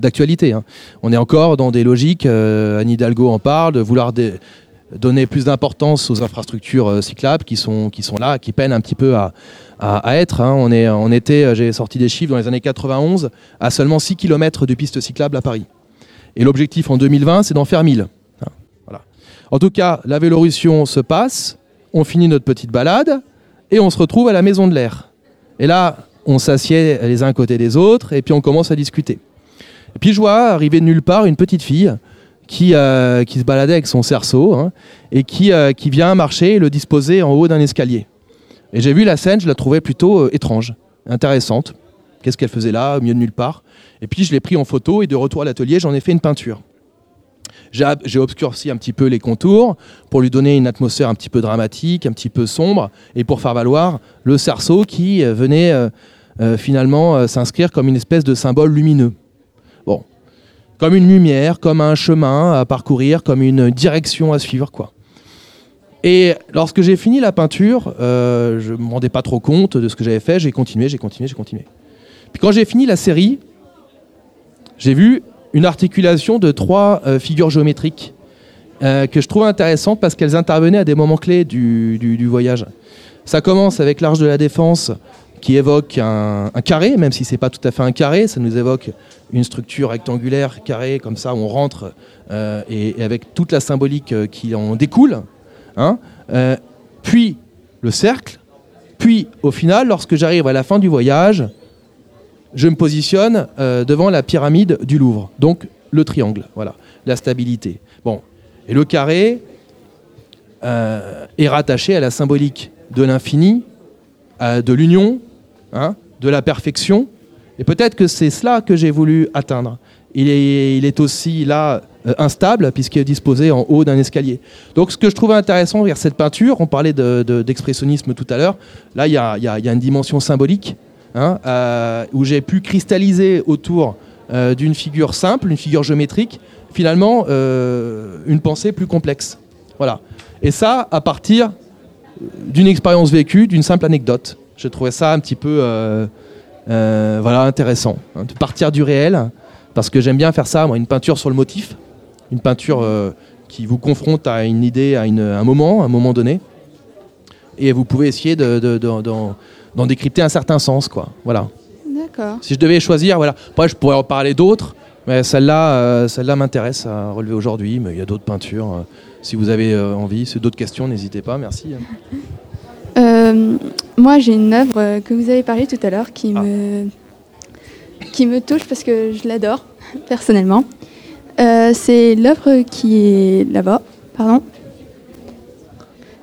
d'actualité. hein. On est encore dans des logiques, euh, Anne Hidalgo en parle, de vouloir donner plus d'importance aux infrastructures euh, cyclables qui sont, qui sont là, qui peinent un petit peu à, à- être. hein. On, est, était, euh, j'ai sorti des chiffres dans les années 91, à seulement 6 km de pistes cyclables à Paris. Et l'objectif en 2020, c'est d'en faire 1000. Hein, voilà. En tout cas, la Vélorussion se passe, on finit notre petite balade et on se retrouve à la Maison de l'Air. Et là, on s'assied les uns côté des autres et puis on commence à discuter. Et puis je vois arriver de nulle part une petite fille qui, euh, se baladait avec son cerceau hein, et qui, euh, qui vient marcher et le disposer en haut d'un escalier. Et j'ai vu la scène, je la trouvais plutôt euh, étrange, intéressante. Qu'est-ce qu'elle faisait là, au milieu de nulle part? Et puis je l'ai pris en photo et de retour à l'atelier, j'en ai fait une peinture. J'ai obscurci un petit peu les contours pour lui donner une atmosphère un petit peu dramatique, un petit peu sombre, et pour faire valoir le cerceau qui euh, venait euh, euh, finalement s'inscrire comme une espèce de symbole lumineux. Bon, comme une lumière, comme un chemin à parcourir, comme une direction à suivre, quoi. Et lorsque j'ai fini la peinture, je ne me rendais pas trop compte de ce que j'avais fait, j'ai continué, j'ai continué, j'ai continué. Puis quand j'ai fini la série, j'ai vu une articulation de trois euh, figures géométriques euh, que je trouve intéressantes parce qu'elles intervenaient à des moments clés du, voyage. Ça commence avec l'Arche de la Défense qui évoque un, carré, même si c'est pas tout à fait un carré, ça nous évoque une structure rectangulaire carrée comme ça où on rentre euh, et, avec toute la symbolique qui en découle. hein. Puis le cercle, puis au final, lorsque j'arrive à la fin du voyage, je me positionne euh, devant la pyramide du Louvre, donc le triangle, voilà, la stabilité. Bon, et le carré euh, est rattaché à la symbolique de l'infini, euh, de l'union, hein, de la perfection, et peut-être que c'est cela que j'ai voulu atteindre. il est, aussi là instable puisqu'il est disposé en haut d'un escalier. Donc ce que je trouvais intéressant vers cette peinture, on parlait d'expressionnisme de, tout à l'heure, là il y a, une dimension symbolique hein, euh, où j'ai pu cristalliser autour euh, d'une figure simple, une figure géométrique, finalement une pensée plus complexe. Voilà. Et ça à partir d'une expérience vécue, d'une simple anecdote. Je trouvais ça un petit peu voilà, intéressant, hein, de partir du réel parce que j'aime bien faire ça, moi, une peinture sur le motif, une peinture euh, qui vous confronte à une idée, à, un moment, à un moment donné, et vous pouvez essayer d'en décrypter un certain sens, quoi. Voilà. D'accord. Si je devais choisir, voilà. Après, je pourrais en parler d'autres, mais celle-là, euh, celle-là m'intéresse à relever aujourd'hui. Mais il y a d'autres peintures. Euh, si vous avez envie, c'est d'autres questions, n'hésitez pas. Merci. moi, j'ai une œuvre que vous avez parlé tout à l'heure qui ah. me qui me touche parce que je l'adore personnellement. Euh, c'est l'œuvre qui est là-bas, pardon.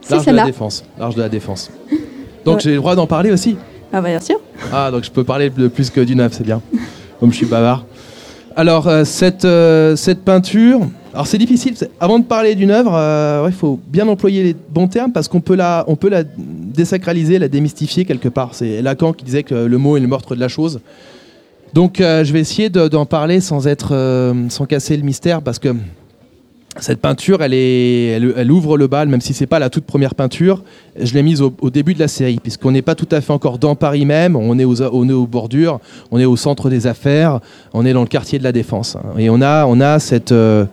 L'arche de la défense. L'arche de la défense. Donc j'ai le droit d'en parler aussi. Ah bah bien sûr. Ah donc je peux parler de plus que d'une œuvre, c'est bien. Comme je suis bavard. Alors euh, cette, euh, cette peinture, alors c'est difficile. Avant de parler d'une œuvre, il faut bien employer les bons termes parce qu'on peut la, on peut la désacraliser, la démystifier quelque part. C'est Lacan qui disait que le mot est le meurtre de la chose. Donc euh, je vais essayer d'en parler sans être, euh, sans casser le mystère parce que cette peinture, elle, ouvre le bal, même si c'est pas la toute première peinture. Je l'ai mise au, début de la série, puisqu'on n'est pas tout à fait encore dans Paris même. On est aux, bordures, on est au centre des affaires, on est dans le quartier de la Défense. Hein. Et on a, on a cette, euh,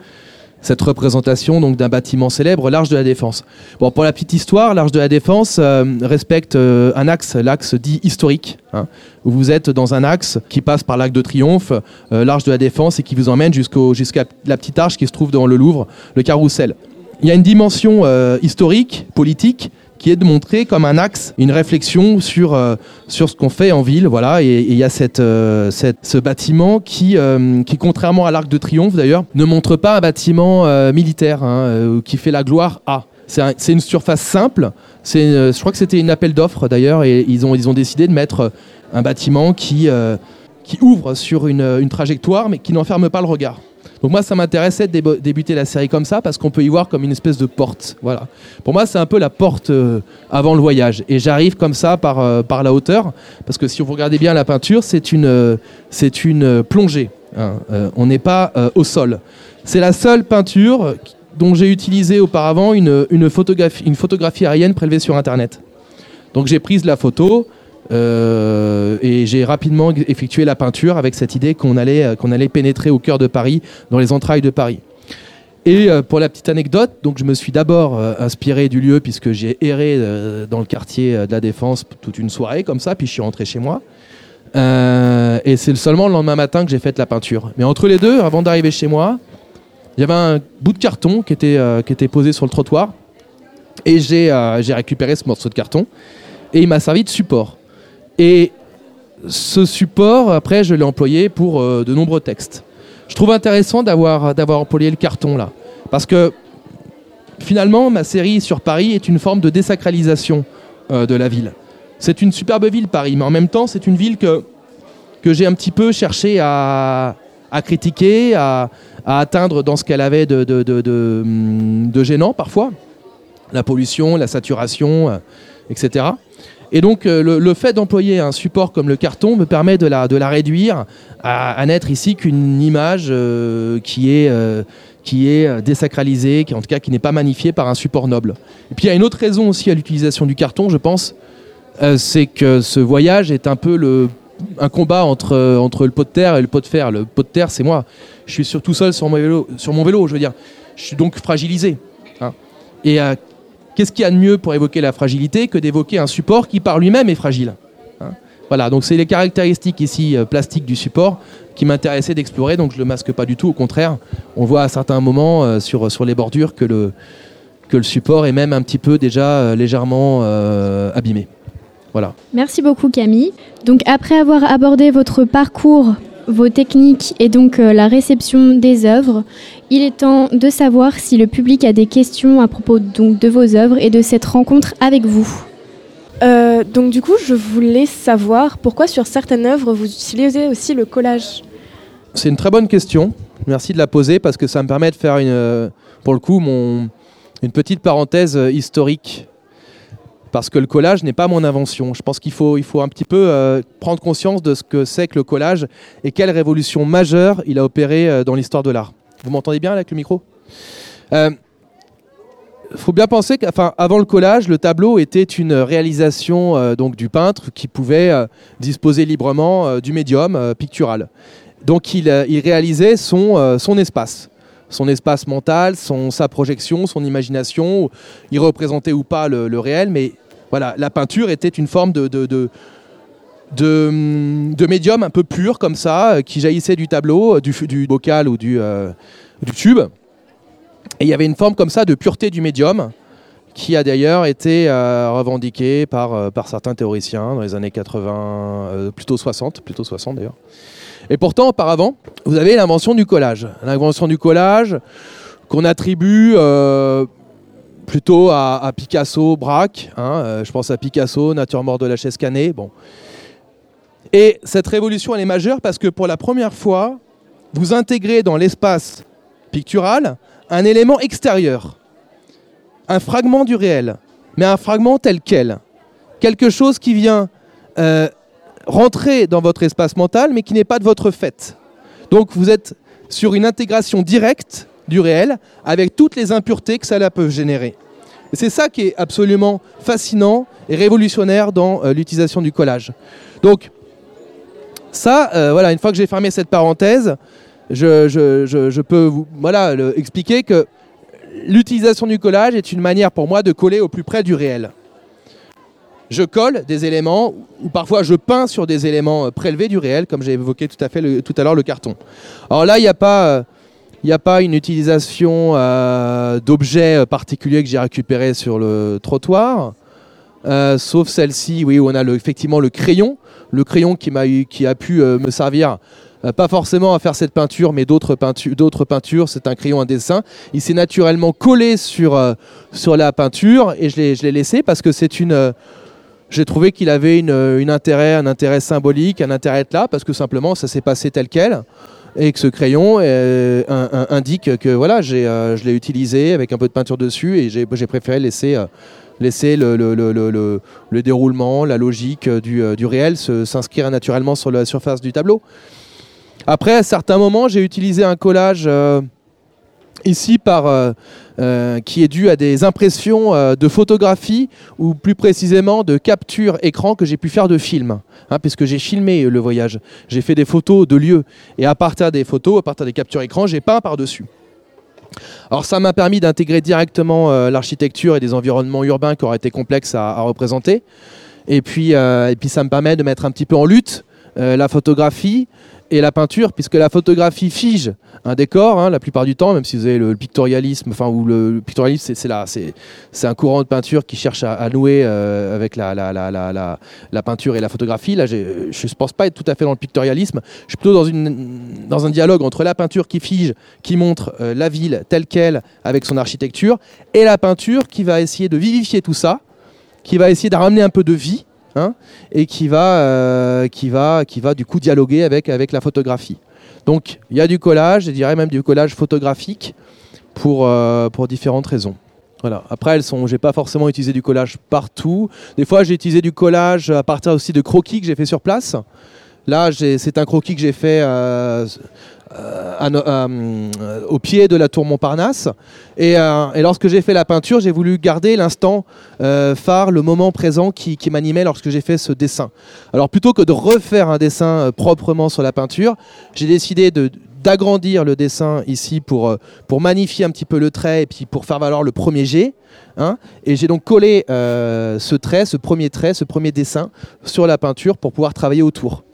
cette représentation donc d'un bâtiment célèbre, l'Arche de la Défense. Pour la petite histoire, l'Arche de la Défense euh, respecte euh, un axe, l'axe dit historique, hein, vous êtes dans un axe qui passe par l'Arc de Triomphe, euh, l'Arche de la Défense, et qui vous emmène jusqu'à la petite arche qui se trouve dans le Louvre, le Carrousel. Il y a une dimension historique, politique, qui est de montrer comme un axe une réflexion sur, euh, sur ce qu'on fait en ville. Voilà, et il y a cette, euh, ce bâtiment qui, euh, qui, contrairement à l'Arc de Triomphe d'ailleurs, ne montre pas un bâtiment militaire hein, qui fait la gloire à. C'est une surface simple. je crois que c'était une appel d'offres d'ailleurs, et ils ont, ils ont décidé de mettre un bâtiment qui, qui ouvre sur une trajectoire, mais qui n'enferme pas le regard. Donc moi, ça m'intéressait de débuter la série comme ça parce qu'on peut y voir comme une espèce de porte. Voilà. Pour moi, c'est un peu la porte euh, avant le voyage. Et j'arrive comme ça par, euh, par la hauteur parce que si vous regardez bien la peinture, c'est une, euh, c'est une plongée. Hein. on n'est pas au sol. C'est la seule peinture dont j'ai utilisé auparavant une, une, photographie, une photographie aérienne prélevée sur Internet. Donc j'ai pris la photo, euh, et j'ai rapidement effectué la peinture avec cette idée qu'on allait, euh, qu'on allait pénétrer au cœur de Paris, dans les entrailles de Paris. Et euh, pour la petite anecdote, donc je me suis d'abord inspiré du lieu puisque j'ai erré dans le quartier de la Défense toute une soirée comme ça, puis je suis rentré chez moi. et c'est seulement le lendemain matin que j'ai fait la peinture. Mais entre les deux, avant d'arriver chez moi, il y avait un bout de carton qui était, qui était posé sur le trottoir. Et j'ai récupéré ce morceau de carton. Et il m'a servi de support. Et ce support, après, je l'ai employé pour euh, de nombreux textes. Je trouve intéressant d'avoir, employé le carton là. Parce que finalement, ma série sur Paris est une forme de désacralisation euh, de la ville. C'est une superbe ville, Paris, mais en même temps, c'est une ville que, que j'ai un petit peu cherché à, à critiquer, à, à, atteindre dans ce qu'elle avait de, de, de, de, gênant parfois. La pollution, la saturation, euh, etc. Et donc euh, le, fait d'employer un support comme le carton me permet de la, de la réduire à, n'être ici qu'une image euh, qui est, euh, qui est désacralisée, qui en tout cas qui n'est pas magnifiée par un support noble. Et puis il y a une autre raison aussi à l'utilisation du carton, je pense, c'est que ce voyage est un peu le, un combat entre, entre le pot de terre et le pot de fer. Le pot de terre, c'est moi. Je suis surtout seul sur mon vélo, sur mon vélo, je veux dire. Je suis donc fragilisé. Hein. Et Qu'est-ce qu'il y a de mieux pour évoquer la fragilité que d'évoquer un support qui par lui-même est fragile hein? Voilà, donc c'est les caractéristiques ici euh, plastiques du support qui m'intéressaient d'explorer, donc je le masque pas du tout, au contraire, on voit à certains moments euh, sur, les bordures que le, que le support est même un petit peu déjà euh, légèrement abîmé. Voilà. Merci beaucoup Camille. Donc après avoir abordé votre parcours vos techniques et donc euh, la réception des œuvres, il est temps de savoir si le public a des questions à propos donc, de vos œuvres et de cette rencontre avec vous. Euh, donc du coup, je voulais savoir pourquoi sur certaines œuvres vous utilisez aussi le collage. c'est une très bonne question. Merci de la poser parce que ça me permet de faire une, euh, pour le coup mon, une petite parenthèse euh, historique. Parce que le collage n'est pas mon invention. Je pense qu'il faut, il faut un petit peu euh, prendre conscience de ce que c'est que le collage et quelle révolution majeure il a opéré euh, dans l'histoire de l'art. Vous m'entendez bien avec le micro? Il faut bien penser qu'avant le collage, le tableau était une réalisation euh, donc du peintre qui pouvait euh, disposer librement euh, du médium euh, pictural. Donc il, euh, réalisait son, euh, son espace, son espace mental, son, sa projection, son imagination. Il représentait ou pas le, le réel, mais voilà, la peinture était une forme de, de, de, médium un peu pur comme ça, euh, qui jaillissait du tableau, euh, du, du bocal ou du, euh, du tube. Et il y avait une forme comme ça de pureté du médium qui a d'ailleurs été revendiquée par, par certains théoriciens dans les années 80, euh, plutôt 60, plutôt 60 d'ailleurs. Et pourtant, auparavant, vous avez l'invention du collage. L'invention du collage qu'on attribue plutôt à, Picasso, Braque. hein, euh, je pense à Picasso, Nature morte de la chaise canée. Bon. Et cette révolution, elle est majeure parce que pour la première fois, vous intégrez dans l'espace pictural un élément extérieur, un fragment du réel, mais un fragment tel quel. Quelque chose qui vient euh, rentrer dans votre espace mental, mais qui n'est pas de votre fait. Donc vous êtes sur une intégration directe du réel, avec toutes les impuretés que cela peut générer. C'est ça qui est absolument fascinant et révolutionnaire dans euh, l'utilisation du collage. Donc, ça, euh, voilà, une fois que j'ai fermé cette parenthèse, je, peux vous voilà, expliquer que l'utilisation du collage est une manière pour moi de coller au plus près du réel. Je colle des éléments, ou parfois je peins sur des éléments euh, prélevés du réel, comme j'ai évoqué tout à, tout à l'heure le carton. Alors là, il n'y a pas... il n'y a pas une utilisation euh, d'objets euh, particuliers que j'ai récupérés sur le trottoir, euh, sauf celle-ci, oui, où on a effectivement le crayon, le crayon qui, m'a eu- qui a pu euh, me servir, pas forcément à faire cette peinture, mais d'autres peintu- d'autres peintures. C'est un crayon à dessin. Il s'est naturellement collé sur, sur la peinture et je l'ai laissé parce que c'est une. j'ai trouvé qu'il avait une, intérêt, un intérêt symbolique, un intérêt là, parce que simplement ça s'est passé tel quel et que ce crayon euh, indique que voilà, j'ai, euh, je l'ai utilisé avec un peu de peinture dessus et j'ai, préféré laisser, euh, laisser le, le- le- le- le- le déroulement, la logique du, du réel s'inscrire naturellement sur la surface du tableau. Après, à certains moments, j'ai utilisé un collage ici par, euh, euh, qui est dû à des impressions euh, de photographies ou plus précisément de captures écran que j'ai pu faire de films, hein, puisque j'ai filmé le voyage. J'ai fait des photos de lieux et à partir des photos, à partir des captures écran, j'ai peint par-dessus. Alors ça m'a permis d'intégrer directement l'architecture et des environnements urbains qui auraient été complexes à, représenter. Et puis ça me permet de mettre un petit peu en lutte euh, la photographie et la peinture, puisque la photographie fige un décor hein, la plupart du temps, même si vous avez le, pictorialisme, enfin ou le, pictorialisme, c'est- un courant de peinture qui cherche à, nouer euh, avec la, peinture et la photographie. Là, je ne pense pas être tout à fait dans le pictorialisme. Je suis plutôt dans, une, un dialogue entre la peinture qui fige, qui montre euh, la ville telle qu'elle avec son architecture, et la peinture qui va essayer de vivifier tout ça, qui va essayer de ramener un peu de vie, hein, et qui va, euh, qui, va, qui va du coup dialoguer avec, avec la photographie. Donc il y a du collage, je dirais même du collage photographique pour, euh, pour différentes raisons. Voilà. Après, elles sont, j'ai pas forcément utilisé du collage partout. Des fois, j'ai utilisé du collage à partir aussi de croquis que j'ai fait sur place. Là, c'est un croquis que j'ai fait euh, euh, euh, au pied de la tour Montparnasse. Et, euh, et lorsque j'ai fait la peinture, j'ai voulu garder l'instant phare, le moment présent qui, m'animait lorsque j'ai fait ce dessin. Alors plutôt que de refaire un dessin proprement sur la peinture, j'ai décidé d'agrandir le dessin ici pour, magnifier un petit peu le trait et puis pour faire valoir le premier jet. hein. et j'ai donc collé ce trait, ce premier trait, ce premier dessin sur la peinture pour pouvoir travailler autour.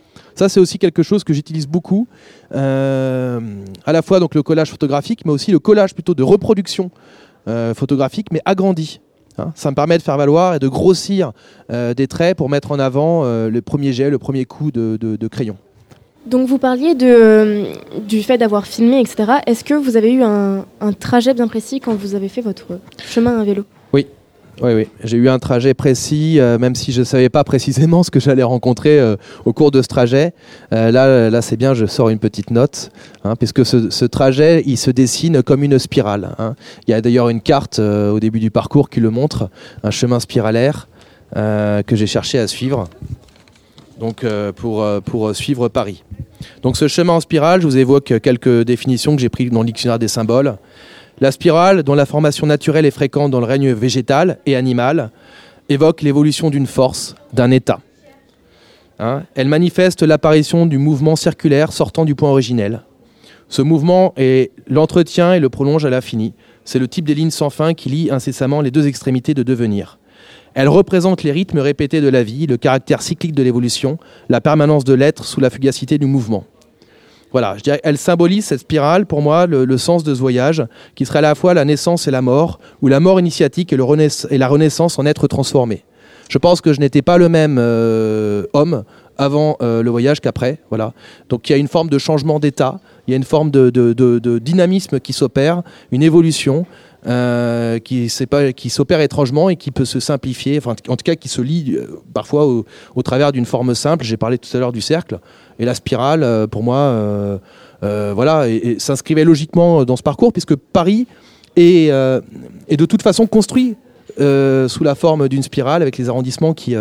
Ça, c'est aussi quelque chose que j'utilise beaucoup, euh, à la fois donc le collage photographique, mais aussi le collage plutôt de reproduction euh, photographique, mais agrandi. hein. Ça me permet de faire valoir et de grossir euh, des traits pour mettre en avant le premier jet, le premier coup de, crayon. Donc vous parliez du fait d'avoir filmé, etc. Est-ce que vous avez eu un, un trajet bien précis quand vous avez fait votre chemin à vélo? Oui. Oui. J'ai eu un trajet précis, euh, même si je ne savais pas précisément ce que j'allais rencontrer euh, au cours de ce trajet. Euh, là, là c'est bien, je sors une petite note, hein, puisque ce, trajet, il se dessine comme une spirale. hein. Il y a d'ailleurs une carte au début du parcours qui le montre, un chemin spiralaire que j'ai cherché à suivre donc, pour, pour suivre Paris. Donc ce chemin en spirale, je vous évoque quelques définitions que j'ai prises dans le dictionnaire des symboles. La spirale, dont la formation naturelle est fréquente dans le règne végétal et animal, évoque l'évolution d'une force, d'un état. Hein, elle manifeste l'apparition du mouvement circulaire sortant du point originel. Ce mouvement est l'entretien et le prolonge à l'infini. C'est le type des lignes sans fin qui lie incessamment les deux extrémités de devenir. Elle représente les rythmes répétés de la vie, le caractère cyclique de l'évolution, la permanence de l'être sous la fugacité du mouvement. Voilà, elle symbolise cette spirale, pour moi, le, sens de ce voyage, qui serait à la fois la naissance et la mort, ou la mort initiatique et, la renaissance en être transformé. Je pense que je n'étais pas le même euh, homme avant euh, le voyage qu'après. Voilà. Donc il y a une forme de changement d'état, il y a une forme de, dynamisme qui s'opère, une évolution euh, qui, s'opère étrangement et qui peut se simplifier, enfin, en tout cas qui se lie parfois au travers d'une forme simple. J'ai parlé tout à l'heure du cercle et la spirale, euh, pour moi, euh, euh, voilà, s'inscrivait logiquement dans ce parcours puisque Paris est, est de toute façon construit sous la forme d'une spirale avec les arrondissements qui,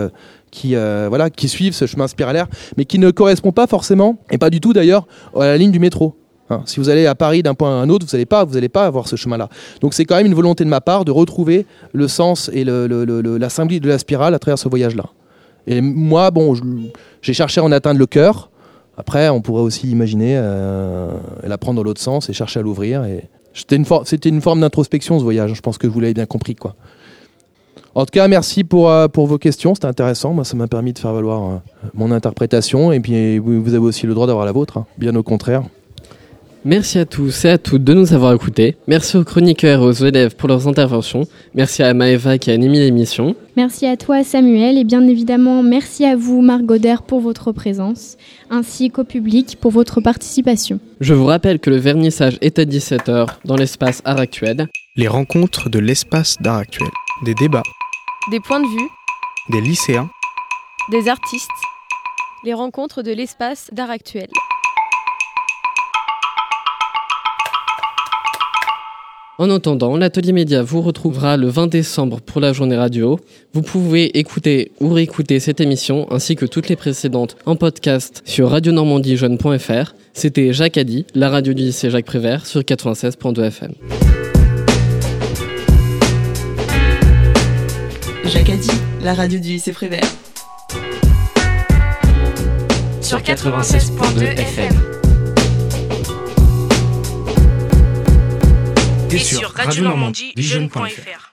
qui, voilà, qui suivent ce chemin spiralaire, mais qui ne correspond pas forcément, et pas du tout d'ailleurs, à la ligne du métro. Hein, si vous allez à Paris d'un point à un autre, vous n'allez pas, vous pas avoir ce chemin-là. Donc c'est quand même une volonté de ma part de retrouver le sens et la symbolique de la spirale à travers ce voyage-là. Et moi, bon, j'ai cherché à en atteindre le cœur. Après, on pourrait aussi imaginer euh, la prendre dans l'autre sens et chercher à l'ouvrir. Et c'était une, forme d'introspection ce voyage. Je pense que vous l'avez bien compris, quoi. En tout cas, merci pour, euh, vos questions. C'était intéressant. Moi, ça m'a permis de faire valoir euh, mon interprétation. Et puis, vous, vous avez aussi le droit d'avoir la vôtre. hein. Bien au contraire. Merci à tous et à toutes de nous avoir écoutés. Merci aux chroniqueurs et aux élèves pour leurs interventions. Merci à Maëva qui a animé l'émission. Merci à toi Samuel et bien évidemment merci à vous Marc Goder pour votre présence ainsi qu'au public pour votre participation. Je vous rappelle que le vernissage est à 17h dans l'espace art actuel. Les rencontres de l'espace d'art actuel. Des débats, Des points de vue, des lycéens, des artistes. Les rencontres de l'espace d'art actuel. En attendant, l'atelier média vous retrouvera le 20 décembre pour la journée radio. Vous pouvez écouter ou réécouter cette émission ainsi que toutes les précédentes en podcast sur radionormandiejeune.fr. C'était Jacques Addy, la radio du lycée Jacques Prévert sur 96.2 FM. Jacques Addy, la radio du lycée Prévert. Sur 96.2 FM. Et sur radionormandiejeune.fr.